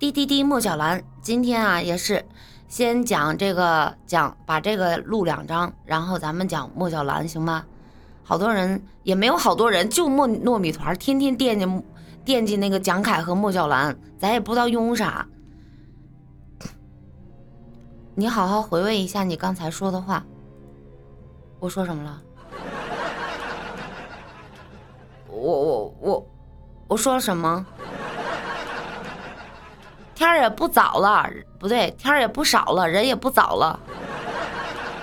滴滴滴，莫小兰，今天啊也是先讲这个讲，把这个录两章，然后咱们讲莫小兰，行吗？好多人也没有好多人，就糯糯米团，天天惦记惦记那个蒋凯和莫小兰，咱也不知道用啥。你好好回味一下你刚才说的话，我说什么了？我我我我说了什么？天儿也不早了，不对，天儿也不少了，人也不早了，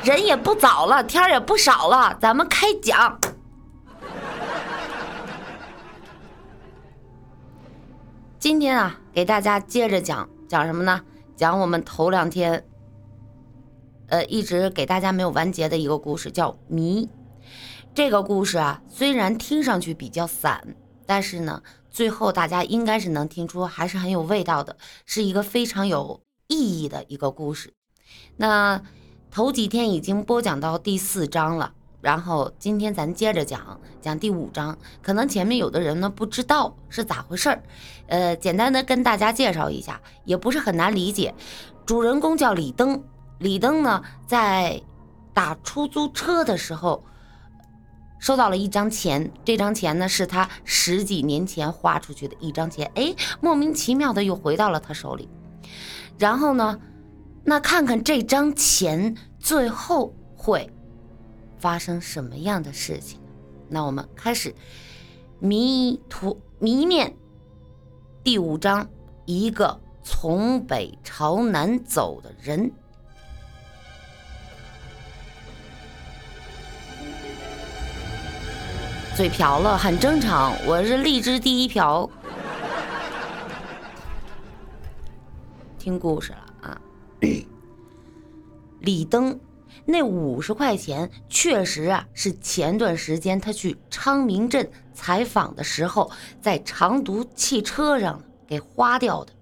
人也不早了，天儿也不少了，咱们开讲。今天啊，给大家接着讲讲什么呢？讲我们头两天，呃，一直给大家没有完结的一个故事，叫谜。这个故事啊，虽然听上去比较散，但是呢，最后大家应该是能听出还是很有味道的，是一个非常有意义的一个故事。那头几天已经播讲到第四章了，然后今天咱接着讲讲第五章。可能前面有的人呢不知道是咋回事儿，呃，简单的跟大家介绍一下，也不是很难理解。主人公叫李登，李登呢在打出租车的时候。收到了一张钱，这张钱呢是他十几年前花出去的一张钱，哎，莫名其妙的又回到了他手里。然后呢，那看看这张钱最后会发生什么样的事情？那我们开始迷途迷面第五章，一个从北朝南走的人。嘴瓢了，很正常。我是荔枝第一瓢。听故事了啊！李登那五十块钱确实啊，是前段时间他去昌明镇采访的时候，在长途汽车上给花掉的。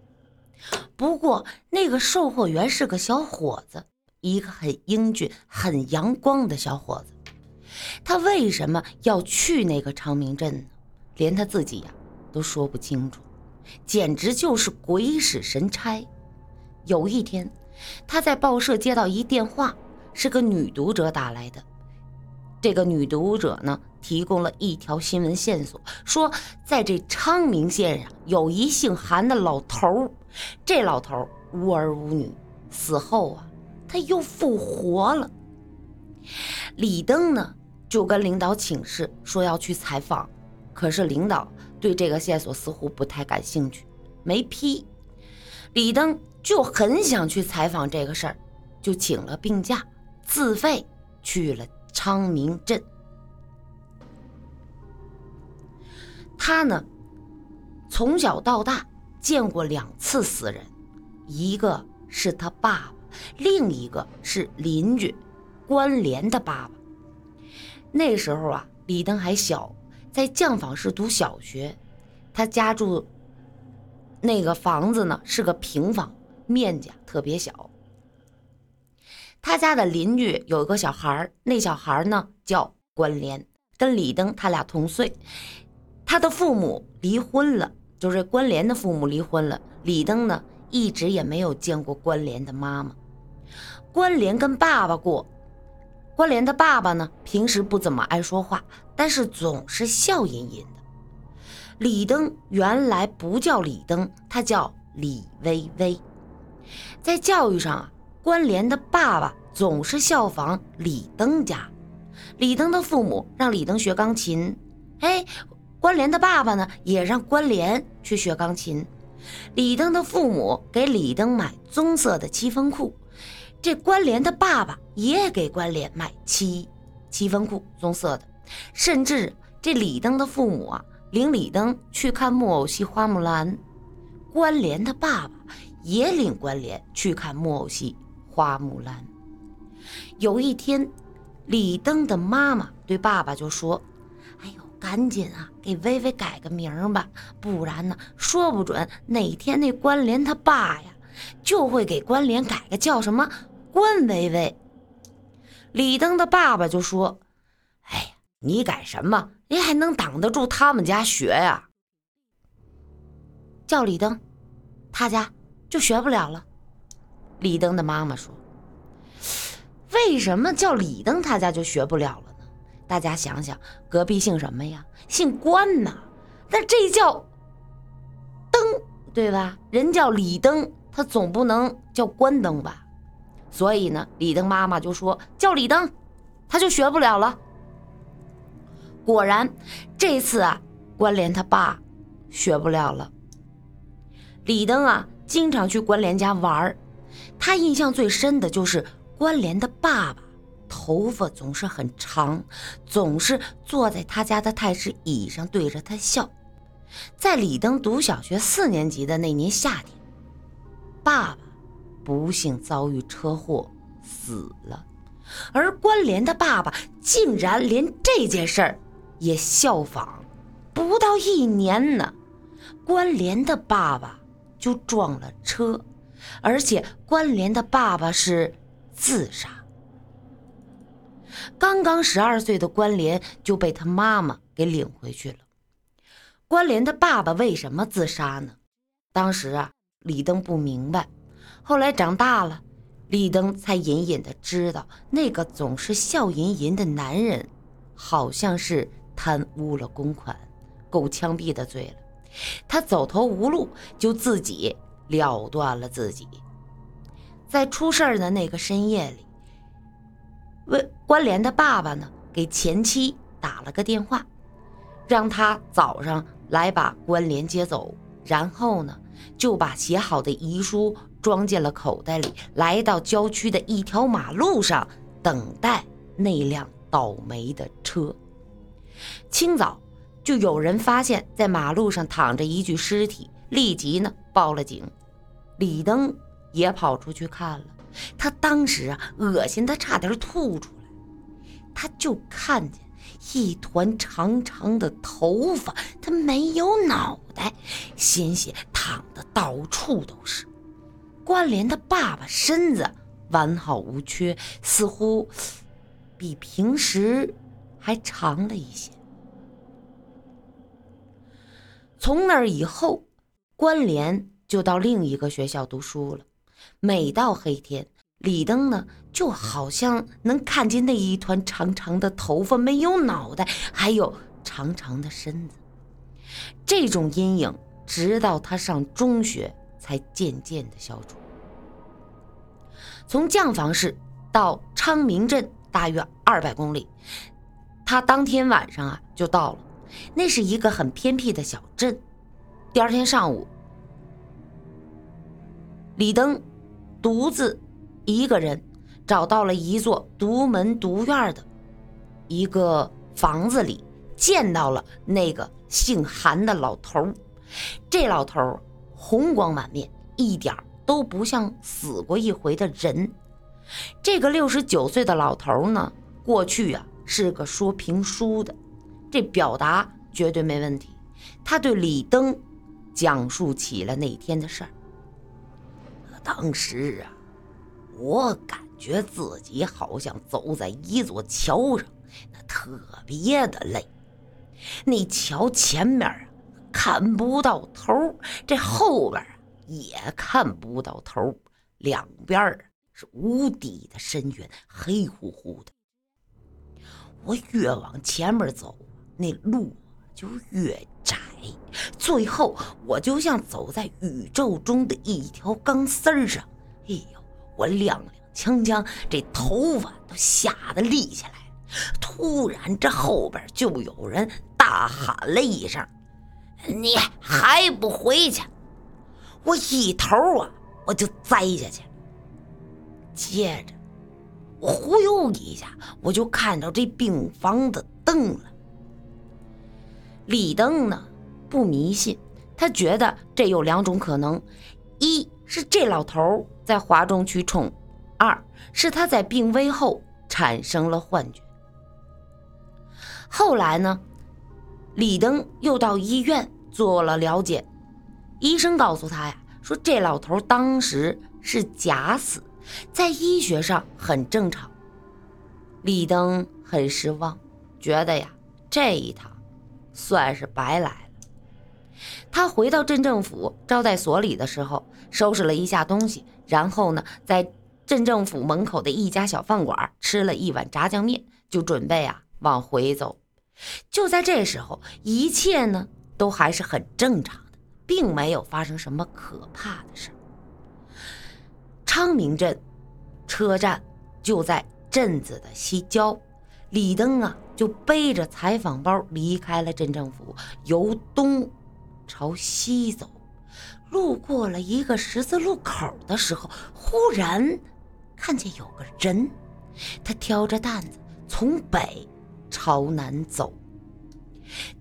不过那个售货员是个小伙子，一个很英俊、很阳光的小伙子。他为什么要去那个昌明镇呢？连他自己呀都说不清楚，简直就是鬼使神差。有一天，他在报社接到一电话，是个女读者打来的。这个女读者呢，提供了一条新闻线索，说在这昌明县上有一姓韩的老头儿，这老头儿无儿无女，死后啊，他又复活了。李登呢？就跟领导请示说要去采访，可是领导对这个线索似乎不太感兴趣，没批。李登就很想去采访这个事儿，就请了病假，自费去了昌明镇。他呢，从小到大见过两次死人，一个是他爸爸，另一个是邻居关联的爸爸。那时候啊，李登还小，在酱坊市读小学。他家住那个房子呢，是个平房，面积特别小。他家的邻居有一个小孩那小孩呢叫关联，跟李登他俩同岁。他的父母离婚了，就是关联的父母离婚了。李登呢，一直也没有见过关联的妈妈。关联跟爸爸过。关联的爸爸呢，平时不怎么爱说话，但是总是笑吟吟的。李登原来不叫李登，他叫李微微。在教育上啊，关联的爸爸总是效仿李登家。李登的父母让李登学钢琴，哎，关联的爸爸呢也让关联去学钢琴。李登的父母给李登买棕色的七分裤。这关联的爸爸也给关联买七七分裤，棕色的。甚至这李登的父母啊，领李登去看木偶戏《花木兰》，关联的爸爸也领关联去看木偶戏《花木兰》。有一天，李登的妈妈对爸爸就说：“哎呦，赶紧啊，给微微改个名吧，不然呢，说不准哪天那关联他爸呀，就会给关联改个叫什么。”关薇薇，李登的爸爸就说：“哎呀，你改什么？你还能挡得住他们家学呀？”叫李登，他家就学不了了。李登的妈妈说：“为什么叫李登他家就学不了了呢？大家想想，隔壁姓什么呀？姓关呐。那这叫登，对吧？人叫李登，他总不能叫关灯吧？所以呢，李登妈妈就说叫李登，他就学不了了。果然，这次啊，关联他爸学不了了。李登啊，经常去关联家玩儿。他印象最深的就是关联的爸爸，头发总是很长，总是坐在他家的太师椅上对着他笑。在李登读小学四年级的那年夏天，爸爸不幸遭遇车祸死了，而关联的爸爸竟然连这件事儿也效仿。不到一年呢，关联的爸爸就撞了车。而且关联的爸爸是自杀。刚刚十二岁的关联就被他妈妈给领回去了。关联的爸爸为什么自杀呢？当时啊，李登不明白。后来长大了，李登才隐隐的知道，那个总是笑吟吟的男人，好像是贪污了公款，够枪毙的罪了。他走投无路，就自己。了断了自己，在出事儿的那个深夜里，为关联的爸爸呢，给前妻打了个电话，让他早上来把关联接走，然后呢，就把写好的遗书装进了口袋里，来到郊区的一条马路上等待那辆倒霉的车。清早就有人发现，在马路上躺着一具尸体。立即呢报了警，李登也跑出去看了。他当时啊，恶心的差点吐出来。他就看见一团长长的头发，他没有脑袋，鲜血淌得到处都是。关联的爸爸身子完好无缺，似乎比平时还长了一些。从那儿以后。关联就到另一个学校读书了。每到黑天，李登呢就好像能看见那一团长长的头发，没有脑袋，还有长长的身子。这种阴影直到他上中学才渐渐的消除。从将房市到昌明镇大约二百公里，他当天晚上啊就到了。那是一个很偏僻的小镇。第二天上午，李登独自一个人找到了一座独门独院的一个房子里，见到了那个姓韩的老头这老头红光满面，一点都不像死过一回的人。这个六十九岁的老头呢，过去啊是个说评书的，这表达绝对没问题。他对李登。讲述起了那天的事儿。当时啊，我感觉自己好像走在一座桥上，那特别的累。那桥前面啊看不到头，这后边也看不到头，两边是无底的深渊，黑乎乎的。我越往前面走，那路就越窄。最后，我就像走在宇宙中的一条钢丝儿上。哎，我踉踉跄跄，这头发都吓得立起来。突然，这后边就有人大喊了一声：“你还不回去！”我一头啊，我就栽下去。接着，我忽悠一下，我就看到这病房的灯了。李登呢？不迷信，他觉得这有两种可能：一是这老头在哗众取宠；二是他在病危后产生了幻觉。后来呢，李登又到医院做了了解，医生告诉他呀，说这老头当时是假死，在医学上很正常。李登很失望，觉得呀，这一趟算是白来了。他回到镇政府招待所里的时候，收拾了一下东西，然后呢，在镇政府门口的一家小饭馆吃了一碗炸酱面，就准备啊往回走。就在这时候，一切呢都还是很正常的，并没有发生什么可怕的事。昌明镇车站就在镇子的西郊，李登啊就背着采访包离开了镇政府，由东。朝西走，路过了一个十字路口的时候，忽然看见有个人，他挑着担子从北朝南走。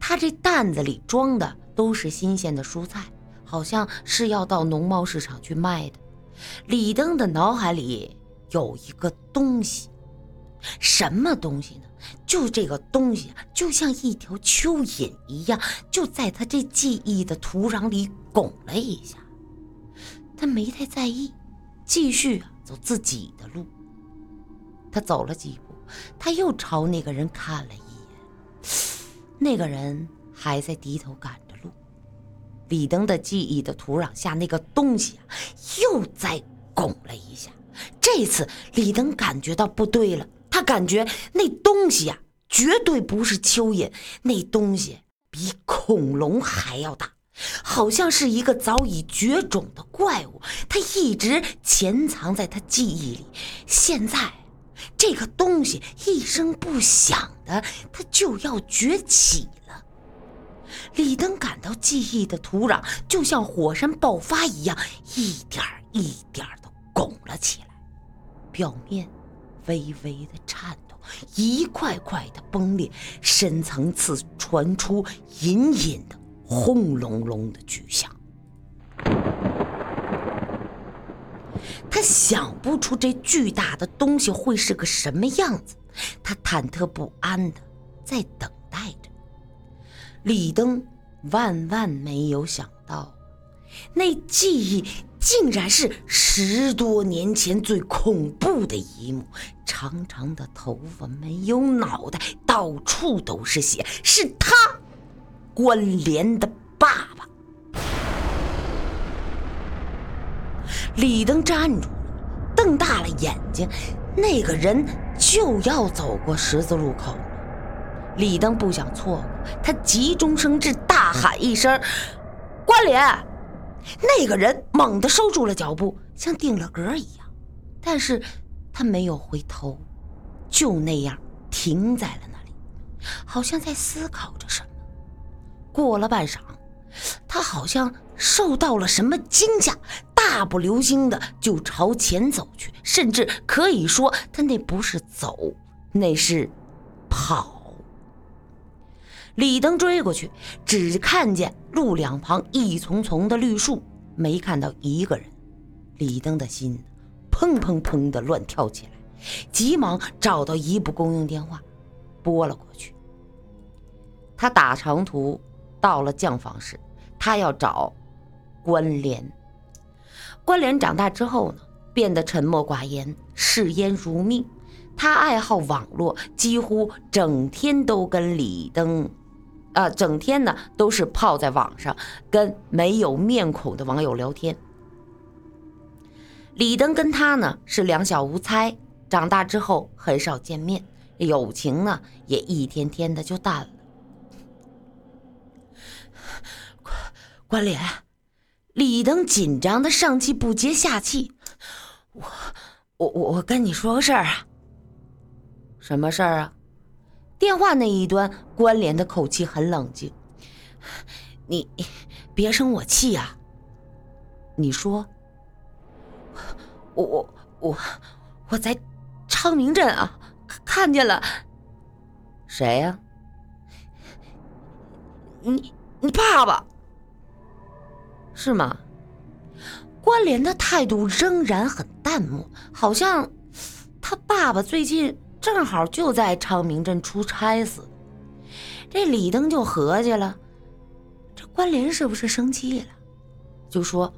他这担子里装的都是新鲜的蔬菜，好像是要到农贸市场去卖的。李登的脑海里有一个东西，什么东西呢？就这个东西啊，就像一条蚯蚓一样，就在他这记忆的土壤里拱了一下。他没太在意，继续啊走自己的路。他走了几步，他又朝那个人看了一眼，那个人还在低头赶着路。李登的记忆的土壤下，那个东西啊，又在拱了一下。这次李登感觉到不对了。他感觉那东西呀，绝对不是蚯蚓，那东西比恐龙还要大，好像是一个早已绝种的怪物。它一直潜藏在他记忆里，现在这个东西一声不响的，它就要崛起了。李登感到记忆的土壤就像火山爆发一样，一点一点的拱了起来，表面。微微的颤动，一块块的崩裂，深层次传出隐隐的轰隆隆的巨响。他想不出这巨大的东西会是个什么样子，他忐忑不安的在等待着。李登万万没有想到，那记忆。竟然是十多年前最恐怖的一幕，长长的头发，没有脑袋，到处都是血，是他，关联的爸爸。李登站住了，瞪大了眼睛，那个人就要走过十字路口了。李登不想错过，他急中生智，大喊一声：“关联！”那个人猛地收住了脚步，像定了格一样，但是他没有回头，就那样停在了那里，好像在思考着什么。过了半晌，他好像受到了什么惊吓，大步流星的就朝前走去，甚至可以说，他那不是走，那是跑。李登追过去，只看见路两旁一丛丛的绿树，没看到一个人。李登的心砰砰砰的乱跳起来，急忙找到一部公用电话，拨了过去。他打长途到了酱房市，他要找关联。关联长大之后呢，变得沉默寡言，嗜烟如命。他爱好网络，几乎整天都跟李登。啊，整天呢都是泡在网上，跟没有面孔的网友聊天。李登跟他呢是两小无猜，长大之后很少见面，友情呢也一天天的就淡了。关关联，李登紧张的上气不接下气，我我我我跟你说个事儿啊。什么事儿啊？电话那一端，关联的口气很冷静。你别生我气呀！你说，我我我我在昌明镇啊，看见了谁呀？你你爸爸是吗？关联的态度仍然很淡漠，好像他爸爸最近。正好就在昌明镇出差似的，这李登就合计了，这关联是不是生气了？就说：“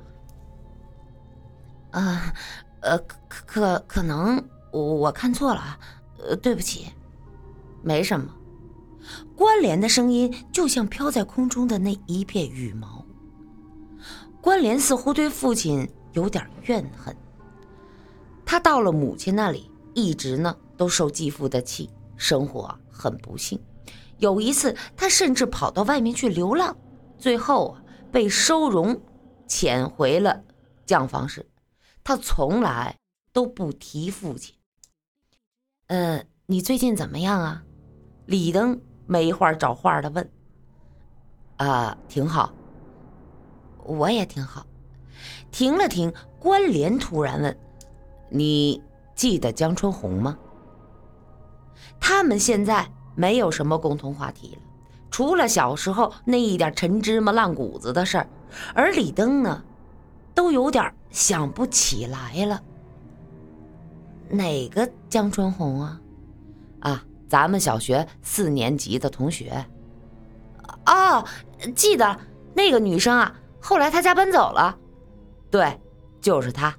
啊，呃，可可可能我看错了啊，呃，对不起，没什么。”关联的声音就像飘在空中的那一片羽毛。关联似乎对父亲有点怨恨。他到了母亲那里，一直呢都受继父的气，生活很不幸。有一次，他甚至跑到外面去流浪，最后被收容，遣回了酱房市。他从来都不提父亲。呃，你最近怎么样啊？李登没话找话的问。啊，挺好。我也挺好。停了停，关联突然问：“你记得江春红吗？”他们现在没有什么共同话题了，除了小时候那一点陈芝麻烂谷子的事儿，而李登呢，都有点想不起来了。哪个江春红啊？啊，咱们小学四年级的同学。哦，记得那个女生啊。后来她家搬走了。对，就是她。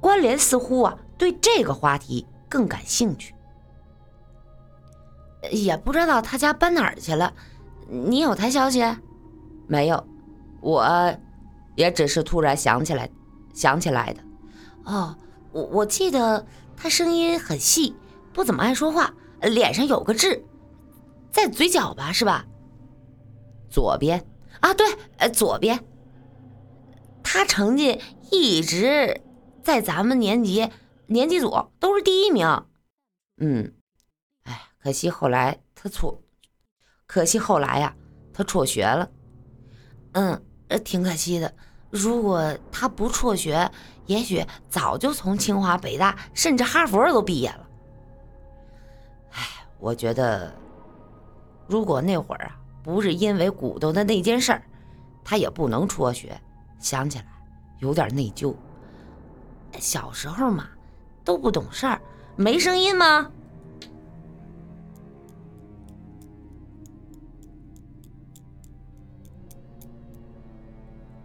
关联似乎啊对这个话题更感兴趣。也不知道他家搬哪儿去了。你有他消息？没有，我也只是突然想起来，想起来的。哦，我我记得他声音很细，不怎么爱说话，脸上有个痣，在嘴角吧，是吧？左边啊，对，呃，左边。他成绩一直在咱们年级年级组都是第一名。嗯，哎，可惜后来他辍，可惜后来呀，他辍学了。嗯，挺可惜的。如果他不辍学，也许早就从清华、北大，甚至哈佛都毕业了。哎，我觉得，如果那会儿啊，不是因为骨头的那件事儿，他也不能辍学。想起来有点内疚。小时候嘛，都不懂事儿，没声音吗？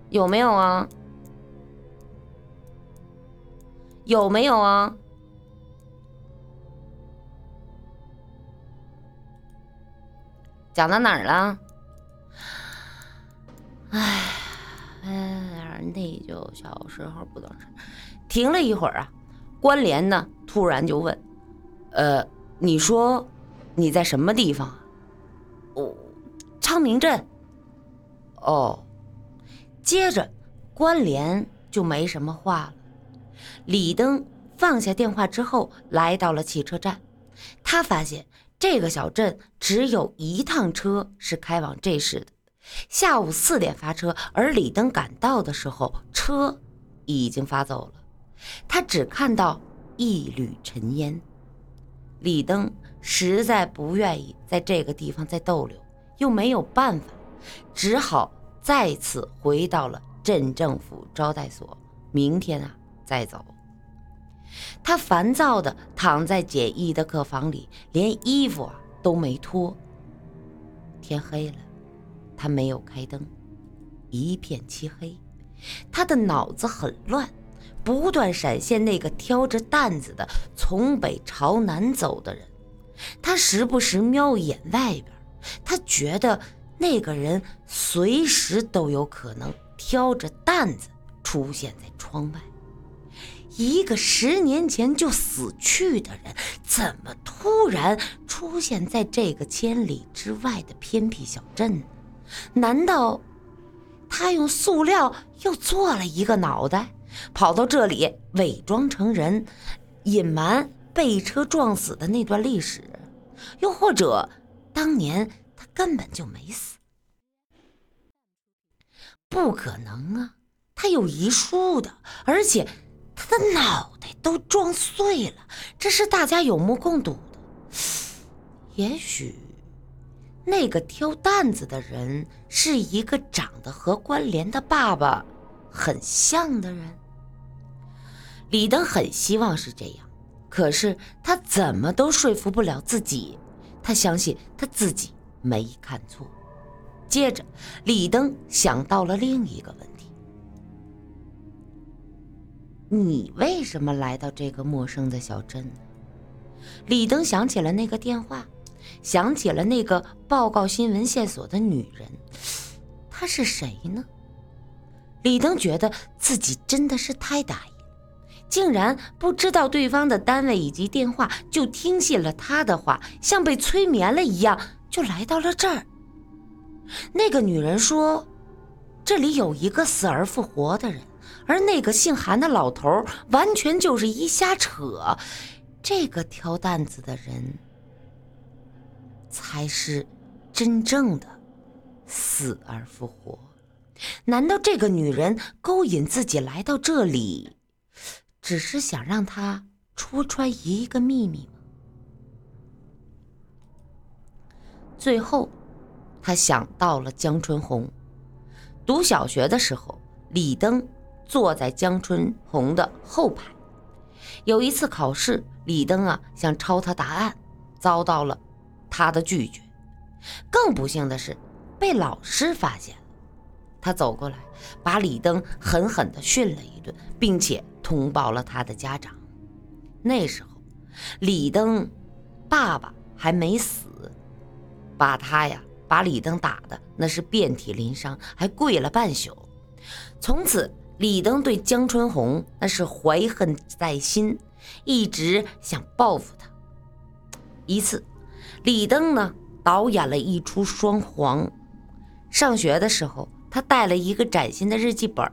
有没有啊？有没有啊？讲到哪儿了？哎，哎，内疚，小时候不懂事。停了一会儿啊，关联呢突然就问：“呃，你说你在什么地方？”“哦，昌明镇。”“哦。”接着，关联就没什么话了。李登放下电话之后，来到了汽车站。他发现这个小镇只有一趟车是开往这市的，下午四点发车。而李登赶到的时候，车已经发走了。他只看到一缕尘烟。李登实在不愿意在这个地方再逗留，又没有办法，只好。再次回到了镇政府招待所，明天啊再走。他烦躁地躺在简易的客房里，连衣服啊都没脱。天黑了，他没有开灯，一片漆黑。他的脑子很乱，不断闪现那个挑着担子的从北朝南走的人。他时不时瞄一眼外边，他觉得。那个人随时都有可能挑着担子出现在窗外。一个十年前就死去的人，怎么突然出现在这个千里之外的偏僻小镇？难道他用塑料又做了一个脑袋，跑到这里伪装成人，隐瞒被车撞死的那段历史？又或者，当年？根本就没死，不可能啊！他有遗书的，而且他的脑袋都撞碎了，这是大家有目共睹的。也许那个挑担子的人是一个长得和关联的爸爸很像的人。李登很希望是这样，可是他怎么都说服不了自己。他相信他自己。没看错。接着，李登想到了另一个问题：你为什么来到这个陌生的小镇？李登想起了那个电话，想起了那个报告新闻线索的女人，她是谁呢？李登觉得自己真的是太大意，竟然不知道对方的单位以及电话，就听信了他的话，像被催眠了一样，就来到了这儿。那个女人说：“这里有一个死而复活的人，而那个姓韩的老头完全就是一瞎扯。这个挑担子的人，才是真正的死而复活。难道这个女人勾引自己来到这里，只是想让他戳穿一个秘密吗？最后。”他想到了江春红。读小学的时候，李登坐在江春红的后排。有一次考试，李登啊想抄他答案，遭到了他的拒绝。更不幸的是，被老师发现了。他走过来，把李登狠狠地训了一顿，并且通报了他的家长。那时候，李登爸爸还没死，把他呀。把李登打的那是遍体鳞伤，还跪了半宿。从此，李登对江春红那是怀恨在心，一直想报复他。一次，李登呢导演了一出双簧。上学的时候，他带了一个崭新的日记本，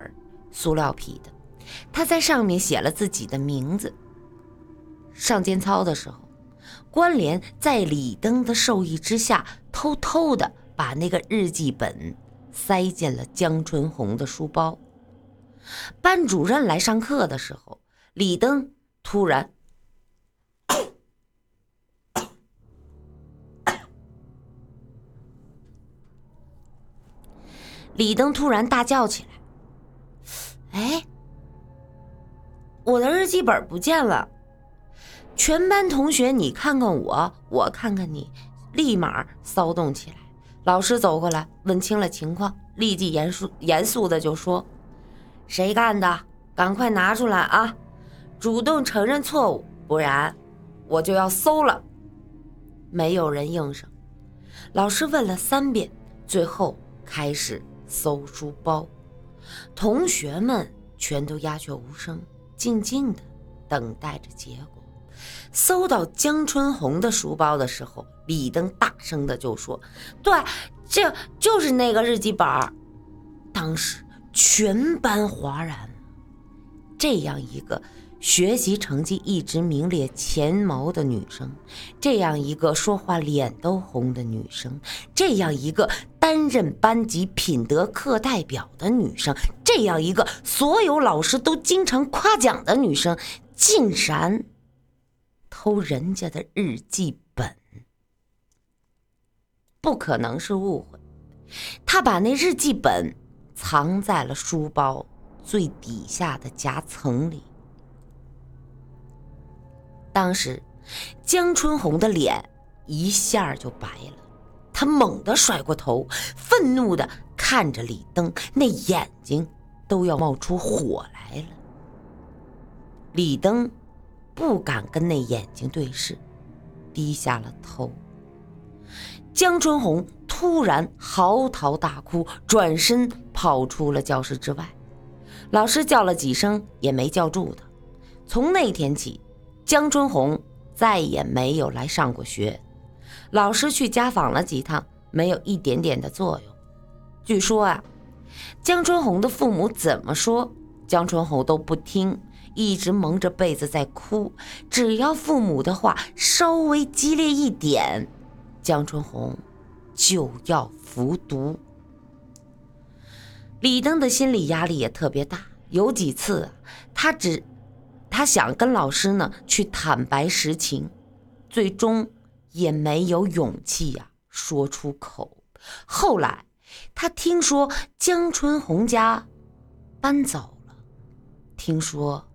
塑料皮的，他在上面写了自己的名字。上间操的时候。关联在李登的授意之下，偷偷的把那个日记本塞进了江春红的书包。班主任来上课的时候，李登突然，李登突然大叫起来：“哎，我的日记本不见了！”全班同学，你看看我，我看看你，立马骚动起来。老师走过来，问清了情况，立即严肃严肃的就说：“谁干的？赶快拿出来啊！主动承认错误，不然我就要搜了。”没有人应声。老师问了三遍，最后开始搜书包。同学们全都鸦雀无声，静静的等待着结果。搜到江春红的书包的时候，李登大声的就说：“对，这就是那个日记本。”当时全班哗然。这样一个学习成绩一直名列前茅的女生，这样一个说话脸都红的女生，这样一个担任班级品德课代表的女生，这样一个所有老师都经常夸奖的女生，竟然……偷人家的日记本，不可能是误会。他把那日记本藏在了书包最底下的夹层里。当时，江春红的脸一下就白了，她猛地甩过头，愤怒的看着李登，那眼睛都要冒出火来了。李登。不敢跟那眼睛对视，低下了头。江春红突然嚎啕大哭，转身跑出了教室之外。老师叫了几声也没叫住他。从那天起，江春红再也没有来上过学。老师去家访了几趟，没有一点点的作用。据说啊，江春红的父母怎么说，江春红都不听。一直蒙着被子在哭，只要父母的话稍微激烈一点，江春红就要服毒。李登的心理压力也特别大，有几次他只他想跟老师呢去坦白实情，最终也没有勇气呀说出口。后来他听说江春红家搬走了，听说。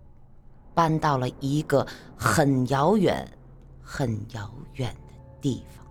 搬到了一个很遥远、很遥远的地方。